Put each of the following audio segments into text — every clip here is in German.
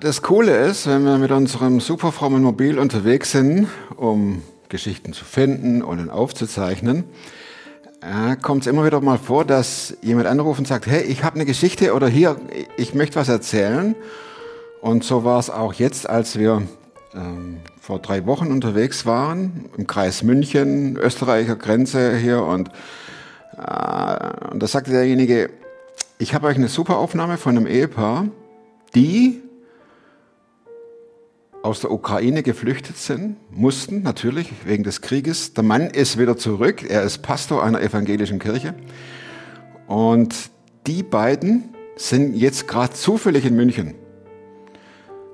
das Coole ist, wenn wir mit unserem superfrommen Mobil unterwegs sind, um Geschichten zu finden und aufzuzeichnen, äh, kommt es immer wieder mal vor, dass jemand anruft und sagt, hey, ich habe eine Geschichte oder hier, ich möchte was erzählen. Und so war es auch jetzt, als wir ähm, vor drei Wochen unterwegs waren, im Kreis München, Österreicher Grenze hier. Und, äh, und da sagte derjenige, ich habe euch eine super Aufnahme von einem Ehepaar, die aus der Ukraine geflüchtet sind, mussten natürlich wegen des Krieges. Der Mann ist wieder zurück, er ist Pastor einer evangelischen Kirche. Und die beiden sind jetzt gerade zufällig in München.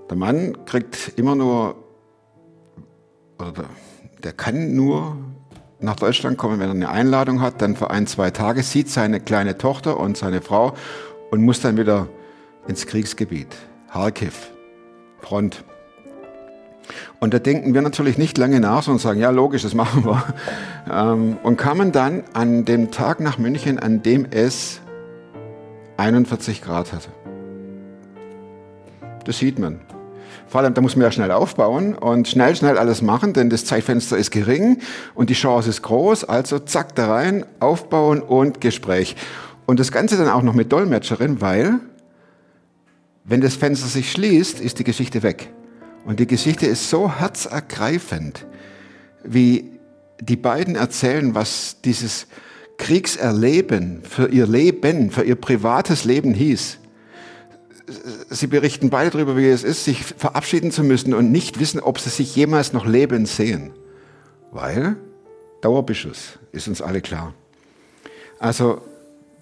Der Mann kriegt immer nur, oder der, kann nur nach Deutschland kommen, wenn er eine Einladung hat, dann für ein, zwei Tage, sieht seine kleine Tochter und seine Frau und muss dann wieder ins Kriegsgebiet. Kharkiv, Front. Und da denken wir natürlich nicht lange nach, sondern sagen, ja logisch, das machen wir. Ähm, und kamen dann an dem Tag nach München, an dem es 41 Grad hatte. Das sieht man. Vor allem, da muss man ja schnell aufbauen und schnell, schnell alles machen, denn das Zeitfenster ist gering und die Chance ist groß. Also zack, da rein, aufbauen und Gespräch. Und das Ganze dann auch noch mit Dolmetscherin, weil, wenn das Fenster sich schließt, ist die Geschichte weg. Und die Geschichte ist so herzergreifend, wie die beiden erzählen, was dieses Kriegserleben für ihr Leben, für ihr privates Leben hieß. Sie berichten beide darüber, wie es ist, sich verabschieden zu müssen und nicht wissen, ob sie sich jemals noch leben sehen. Weil Dauerbeschuss ist uns alle klar. Also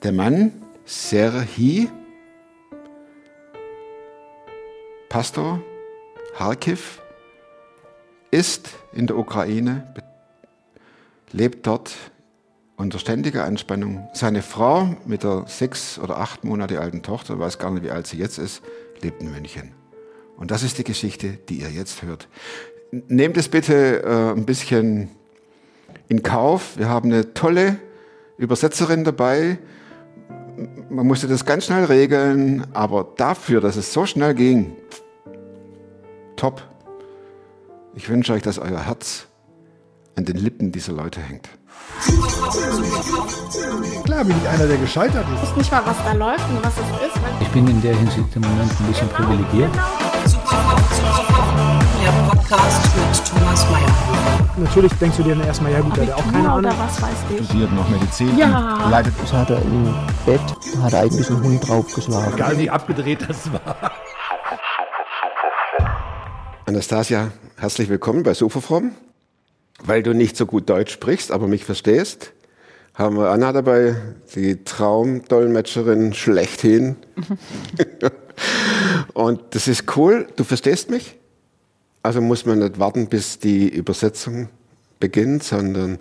der Mann, Serhi, Pastor, Kharkiv ist in der Ukraine, lebt dort unter ständiger Anspannung. Seine Frau mit der sechs oder acht Monate alten Tochter, weiß gar nicht, wie alt sie jetzt ist, lebt in München. Und das ist die Geschichte, die ihr jetzt hört. Nehmt es bitte äh, ein bisschen in Kauf. Wir haben eine tolle Übersetzerin dabei. Man musste das ganz schnell regeln, aber dafür, dass es so schnell ging, top. Ich wünsche euch, dass euer Herz an den Lippen dieser Leute hängt. Klar bin ich einer, der gescheitert ist. Ich weiß nicht mal, was da läuft und was es ist. Ich bin in der Hinsicht im Moment ein bisschen privilegiert. Der Podcast mit Thomas Mayer. Natürlich denkst du dir dann erstmal, ja gut, der hat auch keine Ahnung. Was weiß ich. Studiert noch Medizin. Ja. Leidet Das hat er im Bett, hat eigentlich einen Hund draufgeschlagen. Egal wie abgedreht das war. Anastasia, herzlich willkommen bei Superfrom. Weil du nicht so gut Deutsch sprichst, aber mich verstehst, haben wir Anna dabei, die Traumdolmetscherin schlechthin. Und das ist cool, du verstehst mich. Also muss man nicht warten, bis die Übersetzung beginnt, sondern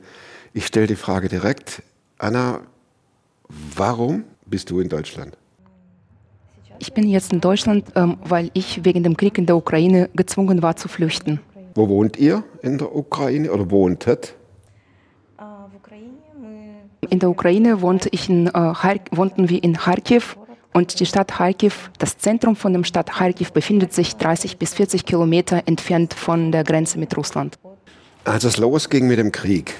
ich stelle die Frage direkt. Anna, warum bist du in Deutschland? Ich bin jetzt in Deutschland, ähm, weil ich wegen dem Krieg in der Ukraine gezwungen war zu flüchten. Wo wohnt ihr in der Ukraine oder wohntet? In der Ukraine wohnte ich in, äh, wohnten wir in Kharkiv und die Stadt Kharkiv, das Zentrum von der Stadt Kharkiv befindet sich 30 bis 40 Kilometer entfernt von der Grenze mit Russland. Als es losging mit dem Krieg,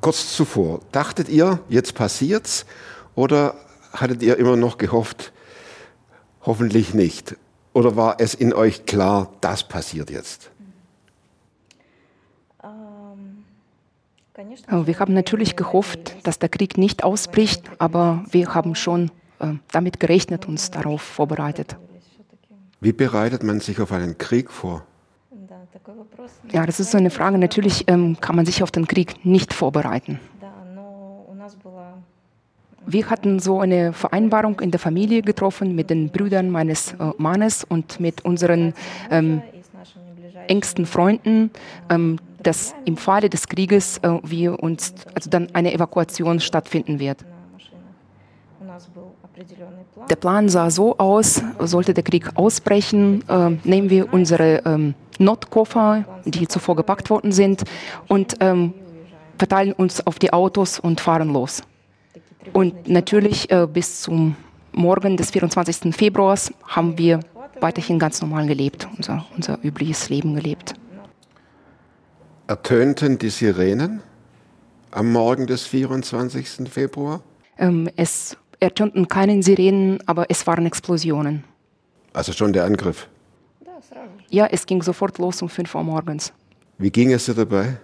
kurz zuvor, dachtet ihr, jetzt passiert's? Oder hattet ihr immer noch gehofft, hoffentlich nicht? Oder war es in euch klar, das passiert jetzt? Äh, Wir haben natürlich gehofft, dass der Krieg nicht ausbricht, aber wir haben schon äh, damit gerechnet, uns darauf vorbereitet. Wie bereitet man sich auf einen Krieg vor? Ja, das ist so eine Frage. Natürlich ähm, kann man sich auf den Krieg nicht vorbereiten. Wir hatten so eine Vereinbarung in der Familie getroffen mit den Brüdern meines äh, Mannes und mit unseren ähm, engsten Freunden, ähm, dass im Falle des Krieges äh, wir uns, also dann eine Evakuation stattfinden wird. Der Plan sah so aus, sollte der Krieg ausbrechen, äh, nehmen wir unsere ähm, Notkoffer, die zuvor gepackt worden sind, und ähm, verteilen uns auf die Autos und fahren los. Und natürlich äh, bis zum Morgen des 24. Februars haben wir weiterhin ganz normal gelebt, unser, unser übliches Leben gelebt. Ertönten die Sirenen am Morgen des 24. Februar? Ähm, es ertönten keine Sirenen, aber es waren Explosionen. Also schon der Angriff. Ja, es ging sofort los um 5 Uhr morgens. Wie ging es dir dabei?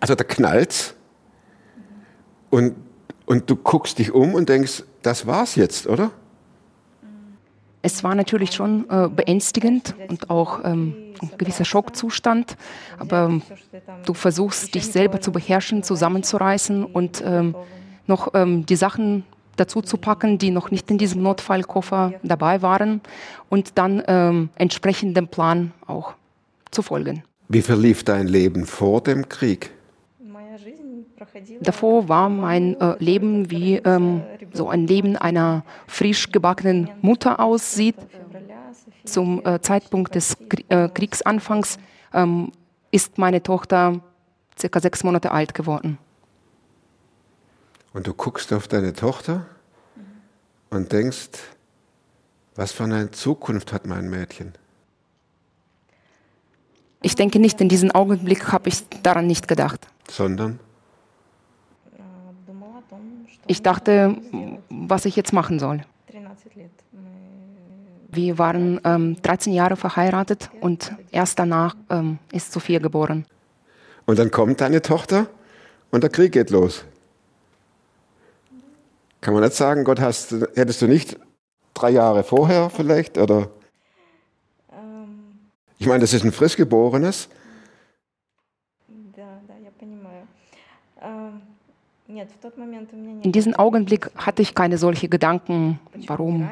Also da knallt's und, und du guckst dich um und denkst, das war's jetzt, oder? Es war natürlich schon äh, beängstigend und auch ähm, ein gewisser Schockzustand, aber ähm, du versuchst dich selber zu beherrschen, zusammenzureißen und ähm, noch ähm, die Sachen dazu zu packen, die noch nicht in diesem Notfallkoffer dabei waren und dann ähm, entsprechend dem Plan auch zu folgen. Wie verlief dein Leben vor dem Krieg? Davor war mein äh, Leben wie ähm, so ein Leben einer frisch gebackenen Mutter aussieht. Zum äh, Zeitpunkt des Krie äh, Kriegsanfangs ähm, ist meine Tochter circa sechs Monate alt geworden. Und du guckst auf deine Tochter und denkst, was für eine Zukunft hat mein Mädchen? Ich denke nicht, in diesem Augenblick habe ich daran nicht gedacht. Sondern? Ich dachte, was ich jetzt machen soll. Wir waren ähm, 13 Jahre verheiratet und erst danach ähm, ist Sophia geboren. Und dann kommt deine Tochter und der Krieg geht los. Kann man nicht sagen, Gott hast, hättest du nicht drei Jahre vorher vielleicht oder? Ich meine, das ist ein frischgeborenes. In diesem Augenblick hatte ich keine solche Gedanken, warum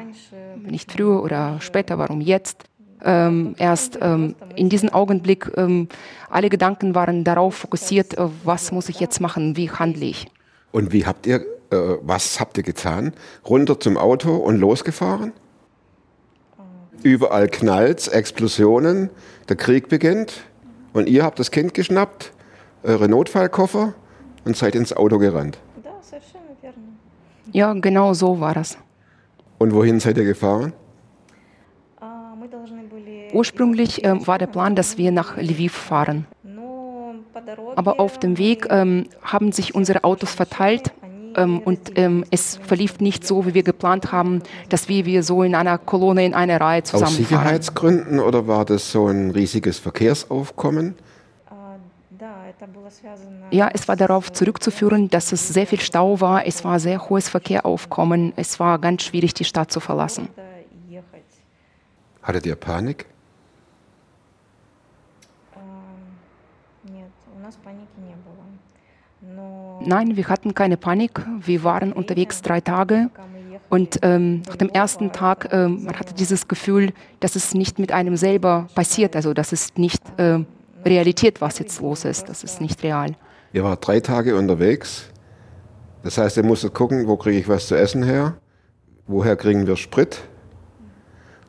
nicht früher oder später, warum jetzt. Ähm, erst ähm, in diesem Augenblick, ähm, alle Gedanken waren darauf fokussiert, äh, was muss ich jetzt machen, wie handle ich. Und wie habt ihr, äh, was habt ihr getan? Runter zum Auto und losgefahren? Überall knallt, Explosionen, der Krieg beginnt und ihr habt das Kind geschnappt, eure Notfallkoffer und seid ins Auto gerannt. Ja, genau so war das. Und wohin seid ihr gefahren? Ursprünglich äh, war der Plan, dass wir nach Lviv fahren. Aber auf dem Weg ähm, haben sich unsere Autos verteilt ähm, und ähm, es verlief nicht so, wie wir geplant haben, dass wir, wir so in einer Kolonne, in einer Reihe Aus zusammenfahren. Sicherheitsgründen oder war das so ein riesiges Verkehrsaufkommen? Ja, es war darauf zurückzuführen, dass es sehr viel Stau war, es war sehr hohes Verkehrsaufkommen, es war ganz schwierig, die Stadt zu verlassen. Hattet ihr Panik? Nein, wir hatten keine Panik. Wir waren unterwegs drei Tage. Und ähm, nach dem ersten Tag, ähm, man hatte dieses Gefühl, dass es nicht mit einem selber passiert. Also das ist nicht äh, Realität, was jetzt los ist. Das ist nicht real. Ihr wart drei Tage unterwegs. Das heißt, ihr musstet gucken, wo kriege ich was zu essen her? Woher kriegen wir Sprit?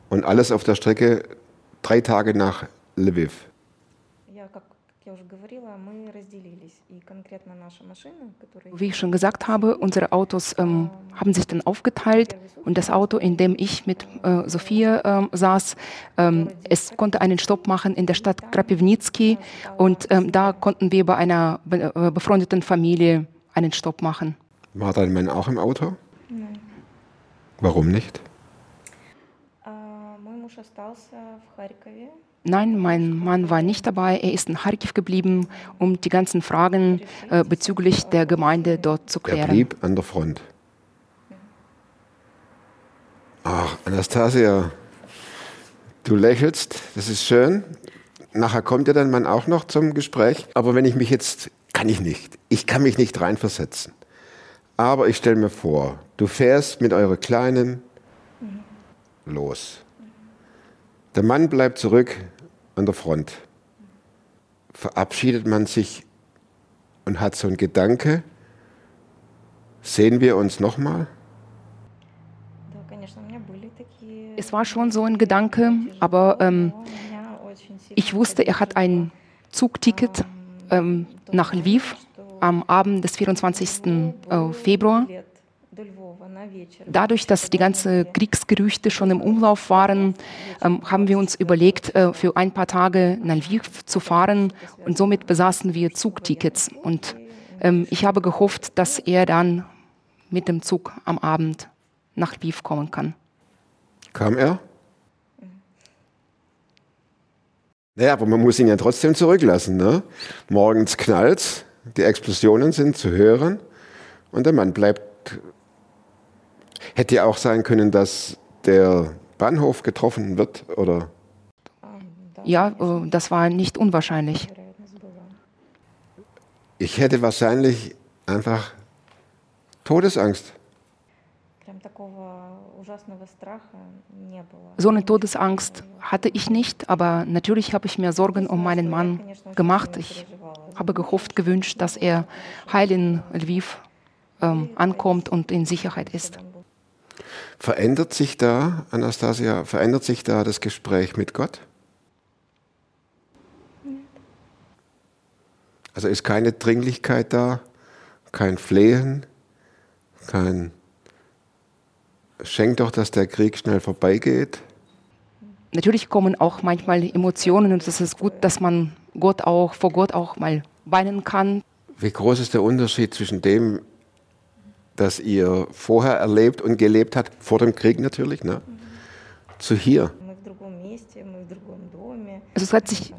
Und alles auf der Strecke drei Tage nach Lviv. Wie ich schon gesagt habe, unsere Autos ähm, haben sich dann aufgeteilt und das Auto, in dem ich mit äh, Sophia ähm, saß, ähm, es konnte einen Stopp machen in der Stadt Krapivnitsky und ähm, da konnten wir bei einer be äh, befreundeten Familie einen Stopp machen. War dein Mann auch im Auto? Nein. Warum nicht? Nein, mein Mann war nicht dabei. Er ist in Kharkiv geblieben, um die ganzen Fragen äh, bezüglich der Gemeinde dort zu Er klären. blieb an der Front. Ach, Anastasia, du lächelst, das ist schön. Nachher kommt ja dein Mann auch noch zum Gespräch. Aber wenn ich mich jetzt, kann ich nicht. Ich kann mich nicht reinversetzen. Aber ich stelle mir vor, du fährst mit eurer Kleinen los. Der Mann bleibt zurück an der Front. Verabschiedet man sich und hat so einen Gedanke, sehen wir uns nochmal? Es war schon so ein Gedanke, aber ähm, ich wusste, er hat ein Zugticket ähm, nach Lviv am Abend des 24. äh, Februar. Dadurch, dass die ganzen Kriegsgerüchte schon im Umlauf waren, ähm, haben wir uns überlegt, äh, für ein paar Tage nach Lviv zu fahren und somit besaßen wir Zugtickets. Und ähm, ich habe gehofft, dass er dann mit dem Zug am Abend nach Lviv kommen kann. Kam er? Naja, aber man muss ihn ja trotzdem zurücklassen. Ne? Morgens knallt, die Explosionen sind zu hören und der Mann bleibt. Hätte ja auch sein können, dass der Bahnhof getroffen wird, oder? Ja, äh, das war nicht unwahrscheinlich. Ich hätte wahrscheinlich einfach Todesangst. So eine Todesangst hatte ich nicht, aber natürlich habe ich mir Sorgen um meinen Mann gemacht. Ich habe gehofft, gewünscht, dass er heil in Lviv ähm, ankommt und in Sicherheit ist. Verändert sich da, Anastasia, verändert sich da das Gespräch mit Gott? Also ist keine Dringlichkeit da, kein Flehen, kein Schenk doch, dass der Krieg schnell vorbeigeht. Natürlich kommen auch manchmal Emotionen und es ist gut, dass man Gott auch vor Gott auch mal weinen kann. Wie groß ist der Unterschied zwischen dem, das ihr vorher erlebt und gelebt habt, vor dem Krieg natürlich, ne? zu hier? Also es hat sich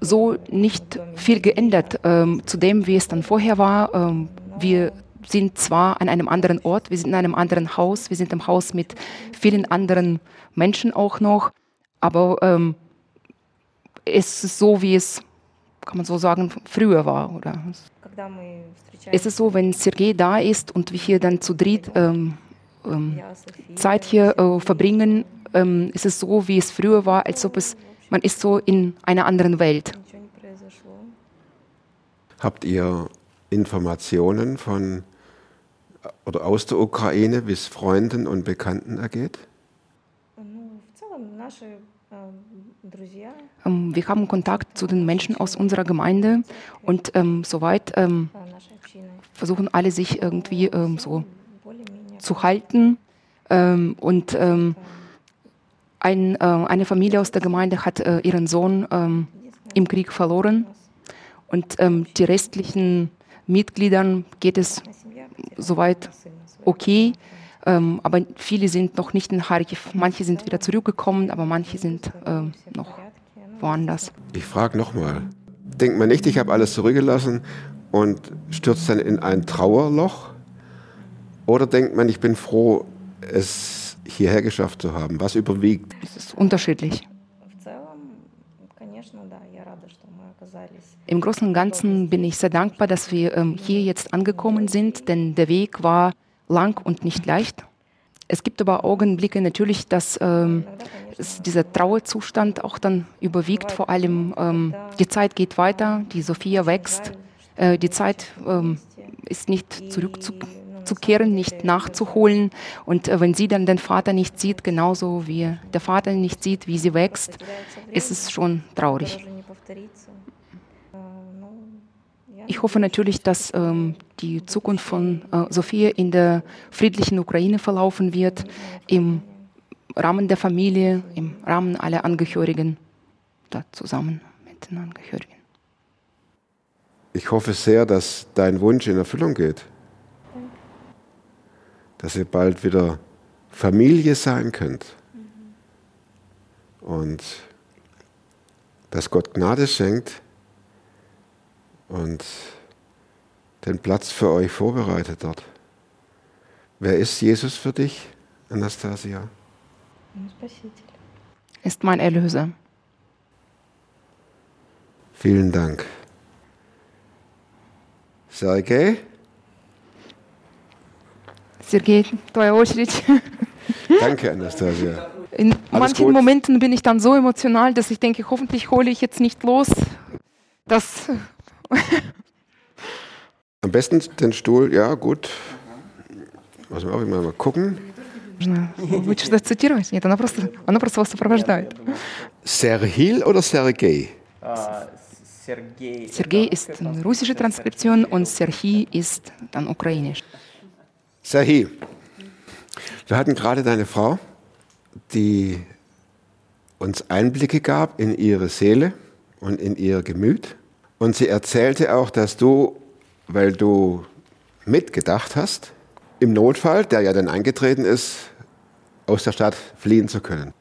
so nicht viel geändert ähm, zu dem, wie es dann vorher war. Ähm, wir sind zwar an einem anderen Ort, wir sind in einem anderen Haus, wir sind im Haus mit vielen anderen Menschen auch noch, aber ähm, es ist so, wie es, kann man so sagen, früher war. Oder? Es ist so, wenn Sergei da ist und wir hier dann zu dritt ähm, ähm, Zeit hier äh, verbringen, ähm, ist es so, wie es früher war, als ob es, man ist so in einer anderen Welt. Habt ihr Informationen von oder aus der Ukraine, wie es Freunden und Bekannten ergeht? Ähm, wir haben Kontakt zu den Menschen aus unserer Gemeinde und ähm, soweit ähm, versuchen alle sich irgendwie ähm, so zu halten. Ähm, und ähm, ein, äh, eine Familie aus der Gemeinde hat äh, ihren Sohn im Krieg verloren. Und die restlichen Mitgliedern geht es soweit okay. Ähm, aber viele sind noch nicht in Kharkiv. Manche sind wieder zurückgekommen, aber manche sind ähm, noch woanders. Ich frage nochmal. Denkt man nicht, ich habe alles zurückgelassen und stürzt dann in ein Trauerloch? Oder denkt man, ich bin froh, es hierher geschafft zu haben? Was überwiegt? Es ist unterschiedlich. Im Großen und Ganzen bin ich sehr dankbar, dass wir ähm, hier jetzt angekommen sind, denn der Weg war lang und nicht leicht. Es gibt aber Augenblicke natürlich, dass ähm, dieser Trauerzustand auch dann überwiegt. Vor allem ähm, die Zeit geht weiter, die Sophia wächst. Äh, die Zeit ähm, ist nicht zurückzukehren, nicht nachzuholen. Und äh, wenn sie dann den Vater nicht sieht, genauso wie der Vater nicht sieht, wie sie wächst, ist es schon traurig. Ich hoffe natürlich, dass ähm, die Zukunft von äh, Sophia in der friedlichen Ukraine verlaufen wird, im Rahmen der Familie, im Rahmen aller Angehörigen, da zusammen mit den Angehörigen. Ich hoffe sehr, dass dein Wunsch in Erfüllung geht. Dass ihr bald wieder Familie sein könnt. Und dass Gott Gnade schenkt, und den Platz für euch vorbereitet dort. Wer ist Jesus für dich, Anastasia? Ist mein Erlöser. Vielen Dank. Sergei? Sergei, твоя очередь. Danke, Anastasia. In Alles manchen gut. Momenten bin ich dann so emotional, dass ich denke, hoffentlich hole ich jetzt nicht los. Das Am besten den Stuhl, ja, gut. Muss man auch immer mal gucken. Лучше что цитировать? Нет, она просто, она просто вас сопровождает. Serhil oder Sergei? Sergei ist eine russische Transkription und Serhi ist dann ukrainisch. Sahi, wir hatten gerade deine Frau, die uns Einblicke gab in ihre Seele und in ihr Gemüt. Und sie erzählte auch, dass du, weil du mitgedacht hast, im Notfall, der ja dann eingetreten ist, aus der Stadt fliehen zu können.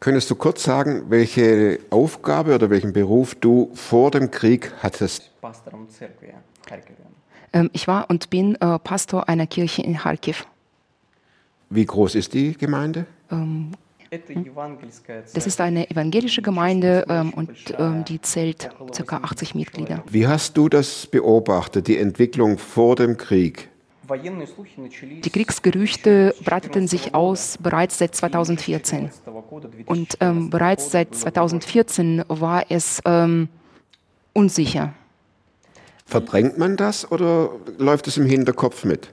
Könntest du kurz sagen, welche Aufgabe oder welchen Beruf du vor dem Krieg hattest? Ähm, ich war und bin äh, Pastor einer Kirche in Kharkiv. Wie groß ist die Gemeinde? Das ist eine evangelische Gemeinde ähm, und ähm, die zählt ca. 80 Mitglieder. Wie hast du das beobachtet, die Entwicklung vor dem Krieg? Die Kriegsgerüchte breiteten sich aus bereits seit 2014. Und ähm, bereits seit 2014 war es ähm, unsicher. Verdrängt man das oder läuft es im Hinterkopf mit?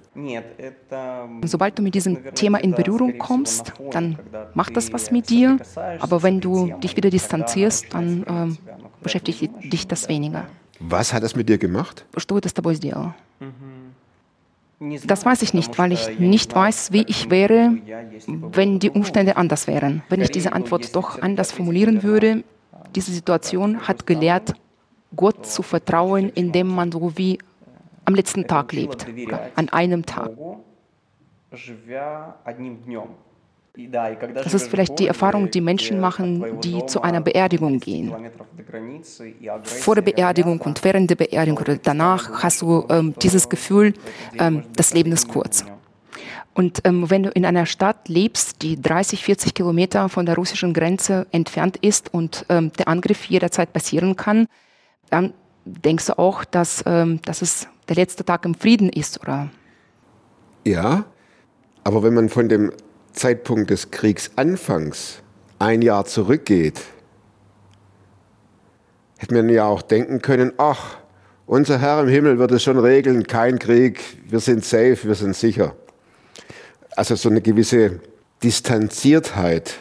Sobald du mit diesem Thema in Berührung kommst, dann macht das was mit dir. Aber wenn du dich wieder distanzierst, dann ähm, beschäftigt dich das weniger. Was hat das mit dir gemacht? Что это с тобой сделало? Das weiß ich nicht, weil ich nicht weiß, wie ich wäre, wenn die Umstände anders wären. Wenn ich diese Antwort doch anders formulieren würde, diese Situation hat gelehrt, Gott zu vertrauen, indem man so wie am letzten Tag lebt, an einem Tag. Das ist vielleicht die Erfahrung, die Menschen machen, die zu einer Beerdigung gehen. Vor der Beerdigung und während der Beerdigung oder danach hast du ähm, dieses Gefühl, ähm, das Leben ist kurz. Und ähm, wenn du in einer Stadt lebst, die 30, 40 Kilometer von der russischen Grenze entfernt ist und ähm, der Angriff jederzeit passieren kann, dann denkst du auch, dass, ähm, dass es der letzte Tag im Frieden ist, oder? Ja, aber wenn man von dem Zeitpunkt des Kriegsanfangs ein Jahr zurückgeht, hätte man ja auch denken können, ach, unser Herr im Himmel wird es schon regeln, kein Krieg, wir sind safe, wir sind sicher. Also so eine gewisse Distanziertheit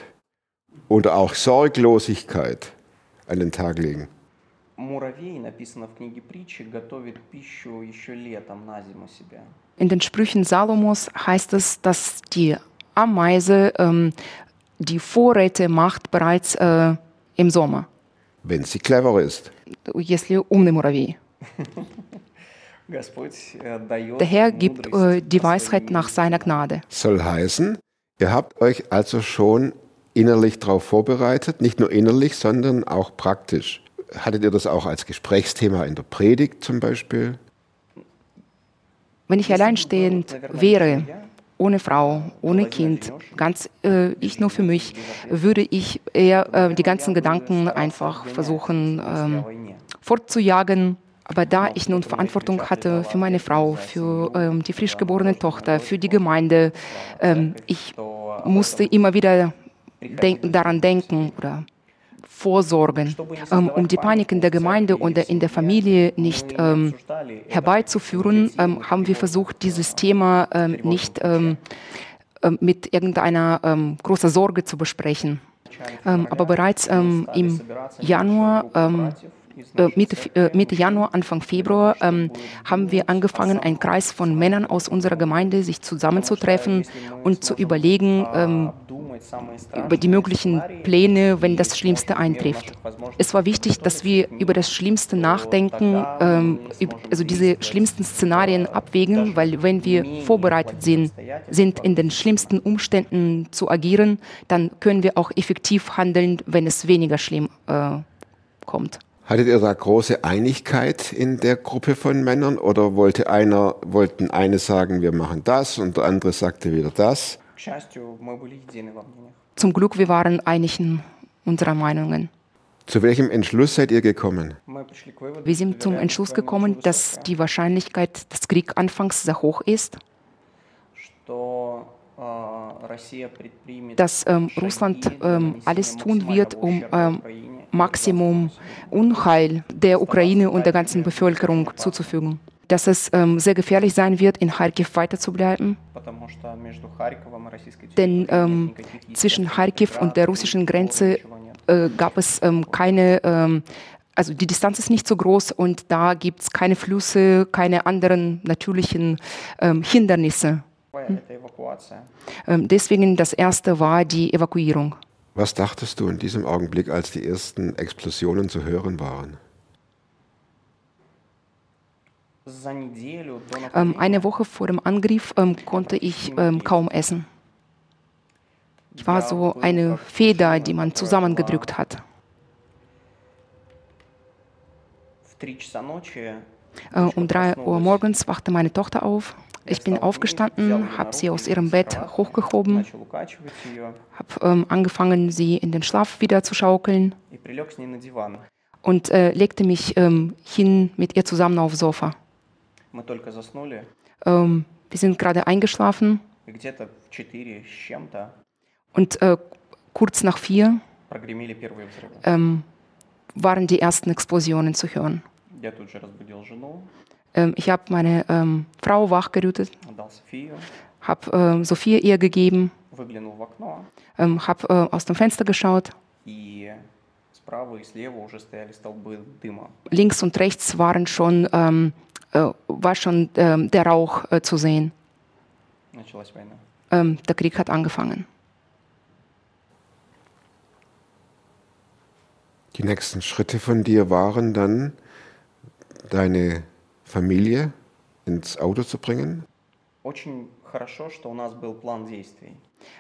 oder auch Sorglosigkeit an den Tag legen. In den Sprüchen Salomos heißt es, dass die Ameise ähm, die Vorräte macht bereits äh, im Sommer. Wenn sie clever ist. Если умный муравей. Der Herr gibt äh, die Weisheit nach seiner Gnade. Soll heißen, ihr habt euch also schon innerlich darauf vorbereitet, nicht nur innerlich, sondern auch praktisch. Hattet ihr das auch als Gesprächsthema in der Predigt zum Beispiel? Wenn ich alleinstehend wäre, ohne Frau, ohne Kind, ganz äh, ich nur für mich, würde ich eher äh, die ganzen Gedanken einfach versuchen ähm, fortzujagen. Aber da ich nun Verantwortung hatte für meine Frau, für ähm, die frisch geborene Tochter, für die Gemeinde, ähm, ich musste immer wieder denk daran denken oder vorsorgen, ähm, um die Panik in der Gemeinde oder in der Familie nicht ähm, herbeizuführen, ähm, haben wir versucht, dieses Thema nicht mit irgendeiner großen Sorge zu besprechen. aber bereits im Januar Mitte, äh, Mitte Januar, Anfang Februar ähm, haben wir angefangen, ein Kreis von Männern aus unserer Gemeinde sich zusammenzutreffen und zu überlegen ähm, über die möglichen Pläne, wenn das Schlimmste eintrifft. Es war wichtig, dass wir über das Schlimmste nachdenken, ähm, also diese schlimmsten Szenarien abwägen, weil wenn wir vorbereitet sind, sind in den schlimmsten Umständen zu agieren, dann können wir auch effektiv handeln, wenn es weniger schlimm äh, kommt. Hattet ihr da große Einigkeit in der Gruppe von Männern oder wollte einer, wollten eine sagen, wir machen das und der andere sagte wieder das? Zum Glück, wir waren einig in unserer Meinungen. Zu welchem Entschluss seid ihr gekommen? Wir sind zum Entschluss gekommen, dass die Wahrscheinlichkeit des Krieganfangs sehr hoch ist, dass ähm, Russland ähm, alles tun wird, um ähm, Maximum Unheil der Ukraine und der ganzen Bevölkerung zuzufügen. Dass es ähm, sehr gefährlich sein wird, in Kharkiv weiterzubleiben. Denn ähm, zwischen Kharkiv und der russischen Grenze äh, gab es ähm, keine, ähm, also die Distanz ist nicht so groß und da gibt es keine Flüsse, keine anderen natürlichen ähm, Hindernisse Ähm, deswegen das erste war die Evakuierung. Was dachtest du in diesem Augenblick, als die ersten Explosionen zu hören waren? Ähm, eine Woche vor dem Angriff ähm, konnte ich ähm, kaum essen. Ich war so eine Feder, die man zusammengedrückt hat. Äh, um drei Uhr morgens wachte meine Tochter auf. Ich bin aufgestanden, habe sie aus ihrem Bett hochgehoben, habe ähm, angefangen, sie in den Schlaf wieder zu schaukeln und äh, legte mich ähm, hin mit ihr zusammen aufs Sofa. Ähm, wir sind gerade eingeschlafen und äh, kurz nach vier ähm, waren die ersten Explosionen zu hören. Ähm, ich habe meine ähm, Frau wachgerüttet, habe ähm, Sophia ihr gegeben, ähm, habe äh, aus dem Fenster geschaut. Links und rechts waren schon, ähm, äh, war schon ähm, der Rauch äh, zu sehen. Ähm, der Krieg hat angefangen. Die nächsten Schritte von dir waren dann, deine Familie ins Auto zu bringen?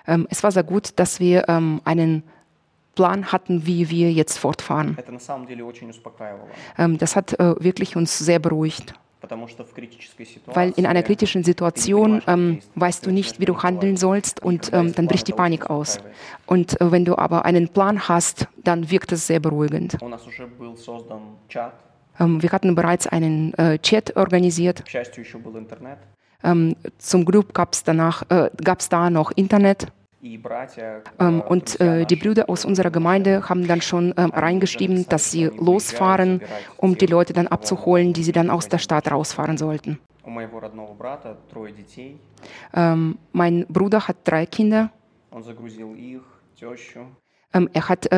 Ähm, es war sehr gut, dass wir ähm, einen Plan hatten, wie wir jetzt fortfahren. Ähm, das hat äh, wirklich uns sehr beruhigt. Weil in einer kritischen Situation ähm, weißt du nicht, wie du handeln sollst und ähm, dann bricht die Panik aus. Und äh, wenn du aber einen Plan hast, dann wirkt es sehr beruhigend. Ähm, wir hatten bereits einen äh, Chat organisiert. Ähm, zum Glück gab es äh, da noch Internet. Ähm, und äh, die Brüder aus unserer Gemeinde haben dann schon ähm, reingeschrieben, dass sie losfahren, um die Leute dann abzuholen, die sie dann aus der Stadt rausfahren sollten. Ähm, mein Bruder hat drei Kinder. Ähm, er hat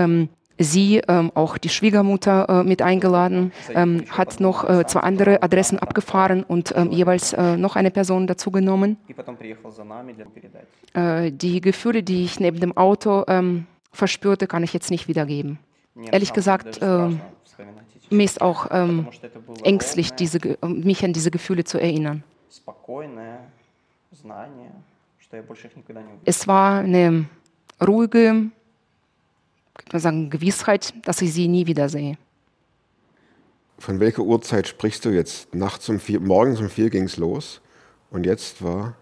sie, ähm, auch die Schwiegermutter äh, mit eingeladen, ähm, hat noch äh, zwei andere Adressen abgefahren und ähm, jeweils äh, noch eine Person dazugenommen. Äh, die Gefühle, die ich neben dem Auto verspürte, kann ich jetzt nicht wiedergeben. Ehrlich gesagt, mir ist auch ähm, ängstlich, diese, mich an diese Gefühle zu erinnern. Es war eine ruhige, kann man sagen, Gewissheit, dass ich sie nie wiedersehe. Von welcher Uhrzeit sprichst du jetzt? Nachts um vier, morgens um vier ging es los und jetzt war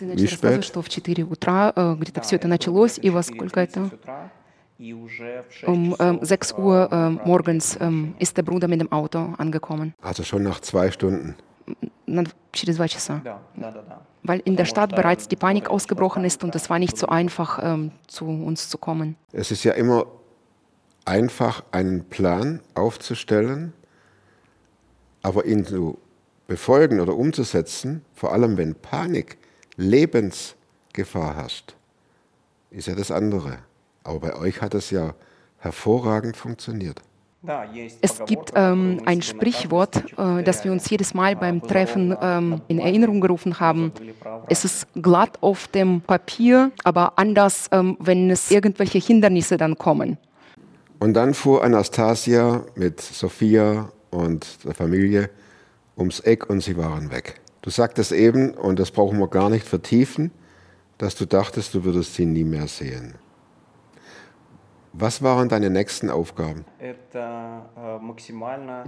wie spät? что в 4 утра э, где-то все это началось, и во сколько это? Um ähm, 6 Uhr äh, morgens ähm, ist der Bruder mit dem Auto angekommen. Also schon nach zwei Stunden. На- Через два часа. Weil in der Stadt bereits die Panik ausgebrochen ist und es war nicht so einfach, ähm, zu uns zu kommen. Es ist ja immer einfach, einen Plan aufzustellen, aber ihn zu befolgen oder umzusetzen, vor allem wenn Panik, Lebensgefahr herrscht, ist ja das andere. Aber bei euch hat es ja hervorragend funktioniert. Es gibt ähm, ein Sprichwort, äh, das wir uns jedes Mal beim Treffen ähm, in Erinnerung gerufen haben. Es ist glatt auf dem Papier, aber anders, ähm, wenn es irgendwelche Hindernisse dann kommen. Und dann fuhr Anastasia mit Sophia und der Familie ums Eck und sie waren weg. Du sagtest eben, und das brauchen wir gar nicht vertiefen, dass du dachtest, du würdest sie nie mehr sehen. Was waren deine nächsten Aufgaben?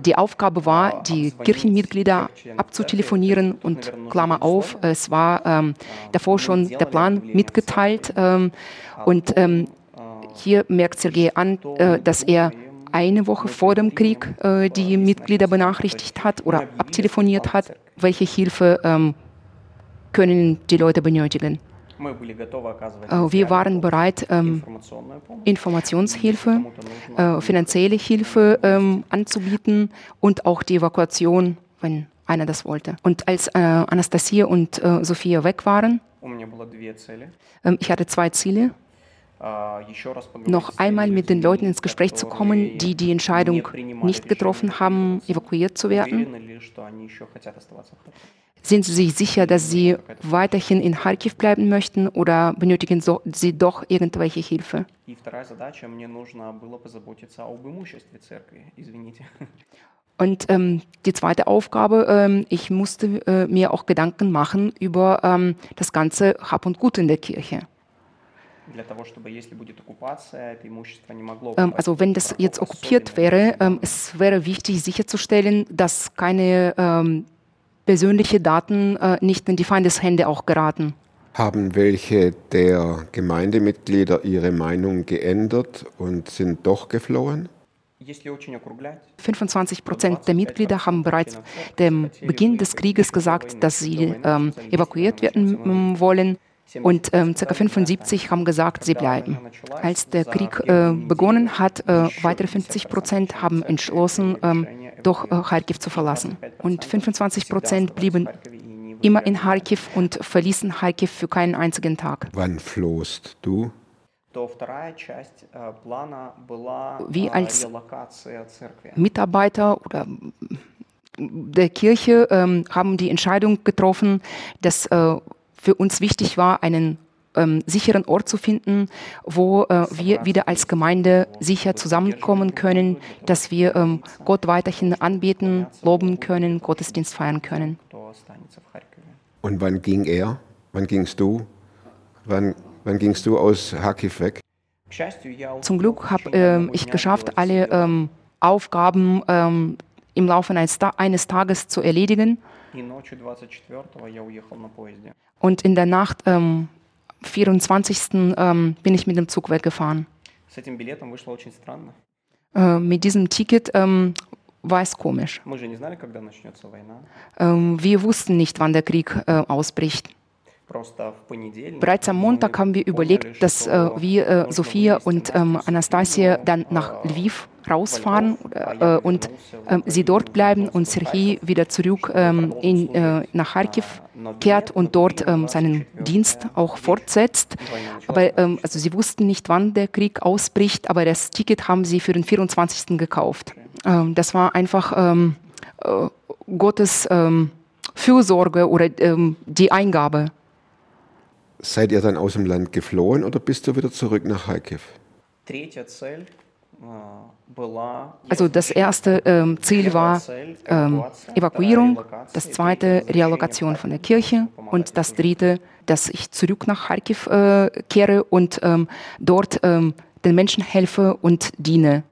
Die Aufgabe war, die Kirchenmitglieder abzutelefonieren und Klammer auf, es war ähm, davor schon der Plan mitgeteilt ähm, und ähm, hier merkt Sergei an, äh, dass er eine Woche vor dem Krieg äh, die Mitglieder benachrichtigt hat oder abtelefoniert hat, welche Hilfe ähm, können die Leute benötigen. Äh, Wir waren bereit, Informationshilfe, äh, finanzielle Hilfe anzubieten und auch die Evakuation, wenn einer das wollte. Und als äh, Anastasia und äh, Sophia weg waren, ich hatte zwei Ziele. Noch einmal mit den Leuten ins Gespräch zu kommen, die die Entscheidung nicht getroffen haben, evakuiert zu werden. Sind Sie sich sicher, dass Sie weiterhin in Kharkiv bleiben möchten oder benötigen Sie doch irgendwelche Hilfe? Und ähm, die zweite Aufgabe, ähm, ich musste äh, mir auch Gedanken machen über ähm, das ganze Hab und Gut in der Kirche. Ähm, also wenn das jetzt okkupiert wäre, ähm, es wäre wichtig sicherzustellen, dass keine ähm, persönliche Daten äh, nicht in die Feindeshände auch geraten. Haben welche der Gemeindemitglieder ihre Meinung geändert und sind doch geflohen? 25 Prozent der Mitglieder haben bereits dem Beginn des Krieges gesagt, dass sie ähm, evakuiert werden mm, wollen. Und ähm, ca. 75 haben gesagt, sie bleiben. Als der Krieg äh, begonnen hat, äh, weitere 50 Prozent haben entschlossen, ähm, doch äh, Kharkiv zu verlassen. Und 25 Prozent blieben immer in Kharkiv und verließen Kharkiv für keinen einzigen Tag. Wann flohst du? Wie als Mitarbeiter oder der Kirche ähm, haben die Entscheidung getroffen, dass äh, für uns wichtig war, einen ähm, sicheren Ort zu finden, wo äh, wir wieder als Gemeinde sicher zusammenkommen können, dass wir ähm, Gott weiterhin anbeten, loben können, Gottesdienst feiern können. Und wann ging er? Wann gingst du? Wann, wann gingst du aus Kharkiv weg? Zum Glück habe äh, ich geschafft, alle ähm, Aufgaben ähm, im Laufe eines, Ta eines, Tages zu erledigen. Und in der Nacht ähm, 24. Ähm, bin ich mit dem Zug weggefahren. Äh, mit diesem Ticket ähm, war es komisch. Ähm, wir wussten nicht, wann der Krieg äh, ausbricht. Bereits am Montag haben wir überlegt, dass äh, wir, äh, Sophia und ähm, Anastasia, dann nach Lviv rausfahren äh, und э, sie dort bleiben und Serhii wieder zurück ähm, in, äh, nach Kharkiv kehrt und dort ähm, seinen Dienst auch fortsetzt. Aber ähm, also sie wussten nicht, wann der Krieg ausbricht, aber das Ticket haben sie für den 24. gekauft. das war einfach äh, Gottes Fürsorge oder die Eingabe Seid ihr dann aus dem Land geflohen oder bist du wieder zurück nach Kharkiv? Also das erste ähm, Ziel war ähm, Evakuierung, das zweite Reallokation von der Kirche und das dritte, dass ich zurück nach Kharkiv äh, kehre und ähm, dort ähm, den Menschen helfe und diene.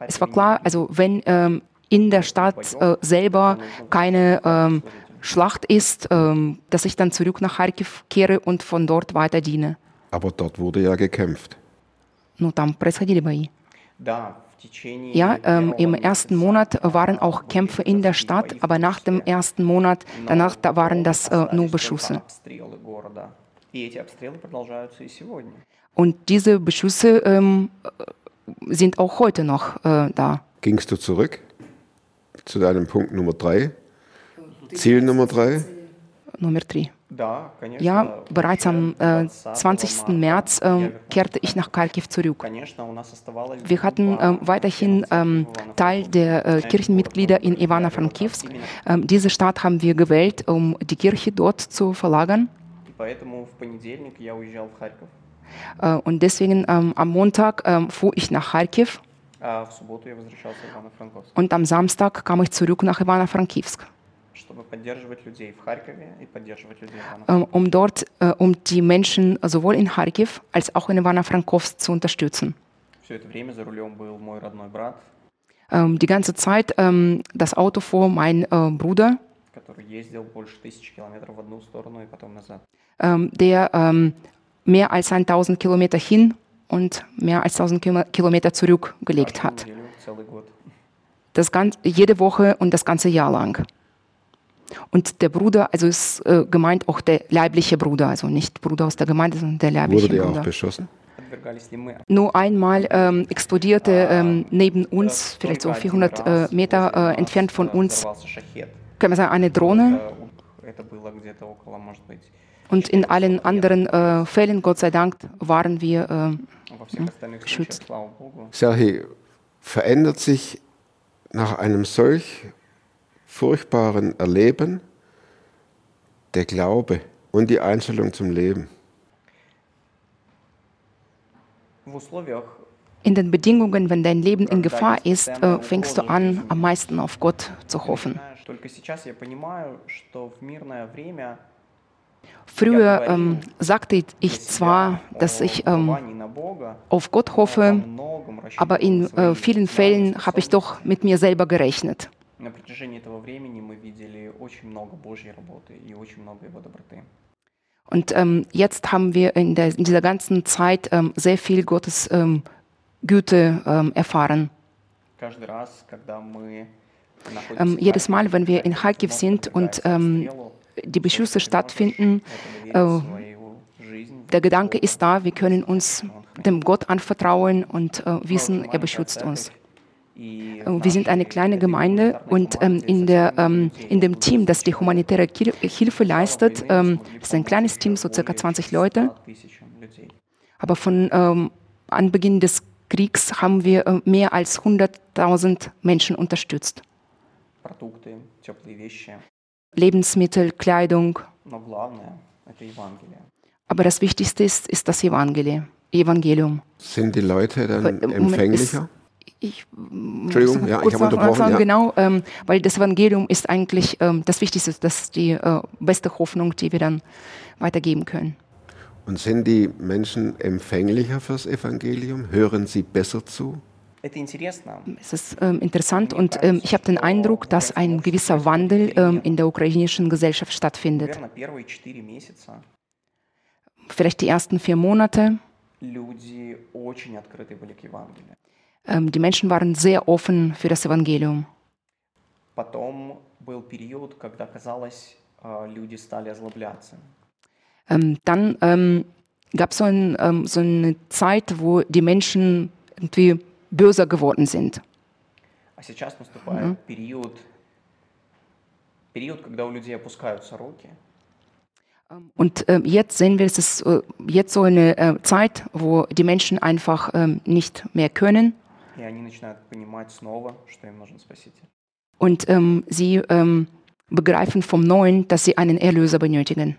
Es war klar, also wenn ähm, in der Stadt äh, selber keine Schlacht ist, ähm, dass ich dann zurück nach Kharkiv kehre und von dort weiter diene. Aber dort wurde ja gekämpft. Ну, там происходили бои. Да, в течение Ja, ähm, im первого ersten месяца, Monat äh, waren auch Kämpfe in der Stadt, aber nach dem ersten Monat, danach da waren das äh, nur Beschusse. обстрелы города. И эти обстрелы продолжаются и сегодня. Und diese Beschüsse ähm, äh, sind auch heute noch äh, da. Gingst du zurück zu deinem Punkt Nummer drei? Ziel Nummer drei? Nummer drei. Ja, bereits am äh, 20. März äh, kehrte ich nach Kharkiv zurück. Wir hatten ähm, ähm, äh, weiterhin ähm, Teil der Kirchenmitglieder in Ivano-Frankivsk. Ähm, diese Stadt haben wir gewählt, um die Kirche dort zu verlagern. Äh, und deswegen am Montag fuhr ich nach Kharkiv. Und am Samstag kam ich zurück nach Ivano-Frankivsk. чтобы поддерживать людей в Харькове и поддерживать людей в Ивано-Франковск. ähm, um dort, äh, um die Menschen sowohl in Kharkiv als auch in Ivano-Frankowsk zu unterstützen. Все это время за рулем был мой родной брат, Ähm, die ganze Zeit ähm, das Auto fuhr mein äh, Bruder, который ездил больше тысячи километров в одну сторону и потом назад. ähm, der ähm, mehr als 1000 Kilometer hin und mehr als 1000 Kilo- Kilometer zurückgelegt Каждую hat. неделю, целый год. Das ganze, jede Woche und das ganze Jahr lang. Und der Bruder, also ist äh, gemeint auch der leibliche Bruder, also nicht Bruder aus der Gemeinde, sondern der leibliche Wurde der Bruder. Auch beschossen? Nur einmal ähm, explodierte ähm, neben uns, vielleicht so 400 äh, Meter äh, entfernt von uns, können wir sagen, eine Drohne. Und in allen anderen äh, Fällen, Gott sei Dank, waren wir äh, geschützt. Sergei, verändert sich nach einem solch furchtbaren Erleben der Glaube und die Einstellung zum Leben. In den Bedingungen, wenn dein Leben in Gefahr ist, äh, fängst du an, am meisten auf Gott zu hoffen. Früher ähm, sagte ich zwar, dass ich ähm, auf Gott hoffe, aber in äh, vielen Fällen habe ich doch mit mir selber gerechnet На протяжении этого времени мы видели очень много Божьей работы и очень много Его доброты. Und ähm, jetzt haben wir in, der, in dieser ganzen Zeit ähm, sehr viel Gottes ähm, Güte ähm, erfahren. Каждый раз, когда мы находимся Ähm, в jedes Харькове, Mal, wenn wir in знаете, Kharkiv можно sind und подвергаться ähm, обстрелу, die Beschüsse ты stattfinden, можешь äh, доверить свою жизнь der Gedanke Богу. ist da, wir können uns dem Gott anvertrauen und äh, Мы wissen, очень er маленькая beschützt uns. Äh, ähm, wir sind eine kleine Gemeinde und ähm, in, der, ähm, in dem Team, das die humanitäre Hilfe leistet, ähm, ist ein kleines Team, so circa 20 Leute. Aber von ähm, Anbeginn des Kriegs haben wir äh, mehr als 100.000 Menschen unterstützt. Lebensmittel, Kleidung. Aber das Wichtigste ist, ist das Evangelium. Sind die Leute dann empfänglicher? Es, ich mm, Entschuldigung, ja, ich habe unterbrochen. Sagen, ja. Genau, ähm, weil das Evangelium ist eigentlich ähm, das Wichtigste, das ist die äh, beste Hoffnung, die wir dann weitergeben können. Und sind die Menschen empfänglicher fürs Evangelium? Hören sie besser zu? Es ist ähm, interessant und ähm, ich habe den Eindruck, dass ein gewisser Wandel ähm, in der ukrainischen Gesellschaft stattfindet. Vielleicht die ersten vier Monate. люди очень открыты были к Евангелию. Ähm, die Menschen waren sehr offen für das Evangelium. Потом был период, когда, казалось, э, люди стали озлобляться. Ähm, dann ähm, gab so es ein, ähm, so eine Zeit, wo die Menschen irgendwie böser geworden sind. А сейчас наступает период, период, когда у людей опускаются руки, Und ähm, jetzt sehen wir, es ist äh, jetzt so eine äh, Zeit, wo die Menschen einfach ähm, nicht mehr können и они начинают понимать снова, что им нужен Спаситель. und ähm, sie ähm, begreifen vom Neuen, dass sie einen Erlöser benötigen.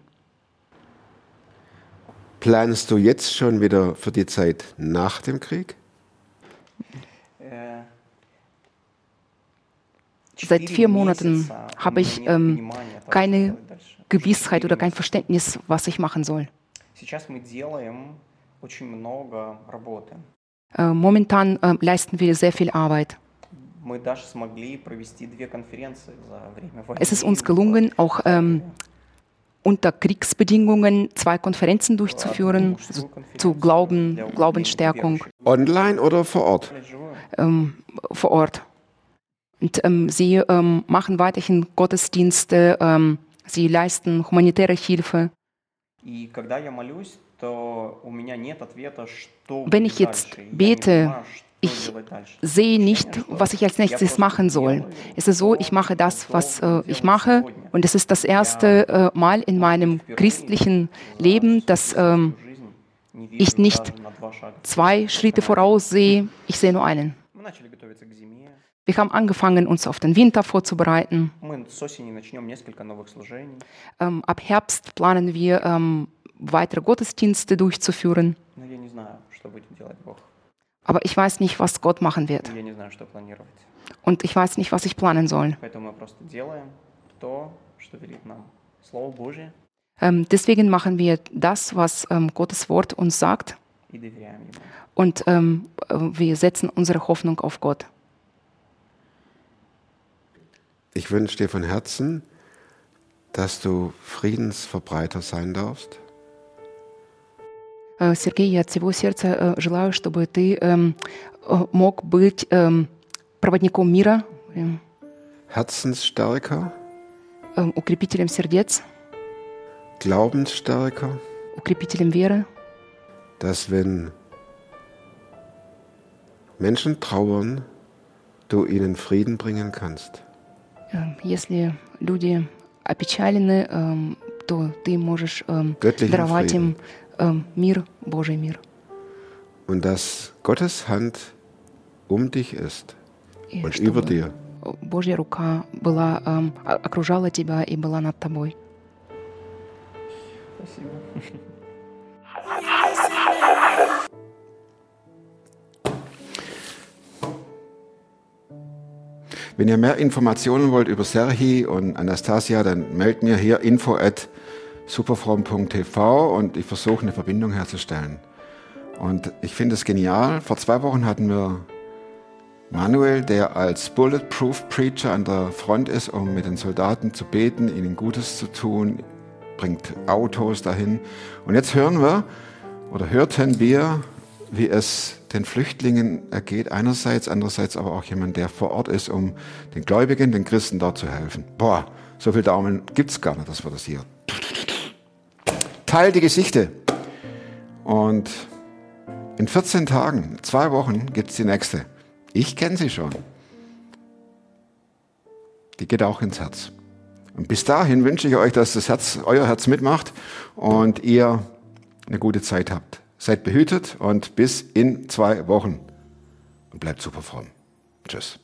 Planst du jetzt schon wieder für die Zeit nach dem Krieg? Э, Seit четыре vier Monaten месяца у habe меня ich нет ähm, понимания того, keine что делать дальше. Gewissheit Четыре oder kein месяца. Verständnis, was ich machen soll. Momentan leisten wir sehr viel Arbeit. Es ist uns gelungen, auch ähm, unter Kriegsbedingungen zwei Konferenzen durchzuführen, also zu Glauben, Glaubensstärkung. Online oder vor Ort? Ähm, vor Ort. Und ähm, sie machen weiterhin Gottesdienste, sie leisten humanitäre Hilfe. Wenn ich jetzt bete, ich sehe nicht, was ich als nächstes machen soll. Es ist so, ich mache das, was äh, ich mache. Und es ist das erste äh, Mal in meinem christlichen Leben, dass äh, ich nicht zwei Schritte voraussehe, ich sehe nur einen. Wir haben angefangen, uns auf den Winter vorzubereiten. Ähm, ab Herbst planen wir ähm, weitere Gottesdienste durchzuführen. Aber ich weiß nicht, was Gott machen wird. Und ich weiß nicht, was ich planen soll. Ähm, deswegen machen wir das, was ähm, Gottes Wort uns sagt. Und ähm, wir setzen unsere Hoffnung auf Gott. Ich wünsche dir von Herzen, dass du Friedensverbreiter sein darfst. Сергей, я от всего сердца э, желаю, чтобы ты эм, э, мог быть эм, проводником мира, эм, Herzensstärker, укрепителем сердец, Glaubensstärker, укрепителем веры, dass wenn Menschen trauern, du ihnen Frieden bringen kannst. Если люди опечалены, то ты можешь Göttlichen даровать Frieden. им эм, мир, Божий мир. Und dass Gottes Hand um dich ist И und über чтобы dir. Божья рука была, эм, окружала тебя и была над тобой. Спасибо. Wenn ihr mehr Informationen wollt über Serhi und Anastasia, dann meldet mir hier info at superfrom.tv und ich versuche eine Verbindung herzustellen. Und ich finde es genial. Vor zwei Wochen hatten wir Manuel, der als Bulletproof Preacher an der Front ist, um mit den Soldaten zu beten, ihnen Gutes zu tun, bringt Autos dahin. Und jetzt hören wir oder hörten wir, wie es den Flüchtlingen ergeht, einerseits, andererseits aber auch jemand, der vor Ort ist, um den Gläubigen, den Christen dort zu helfen. Boah, so viel Daumen gibt's gar nicht, dass wir das hier. Teil die Geschichte. Und in 14 Tagen, zwei Wochen, gibt's die nächste. Ich kenne sie schon. Die geht auch ins Herz. Und bis dahin wünsche ich euch, dass das Herz, euer Herz mitmacht und ihr eine gute Zeit habt. Seid behütet und bis in zwei Wochen. Und bleibt super fromm. Tschüss.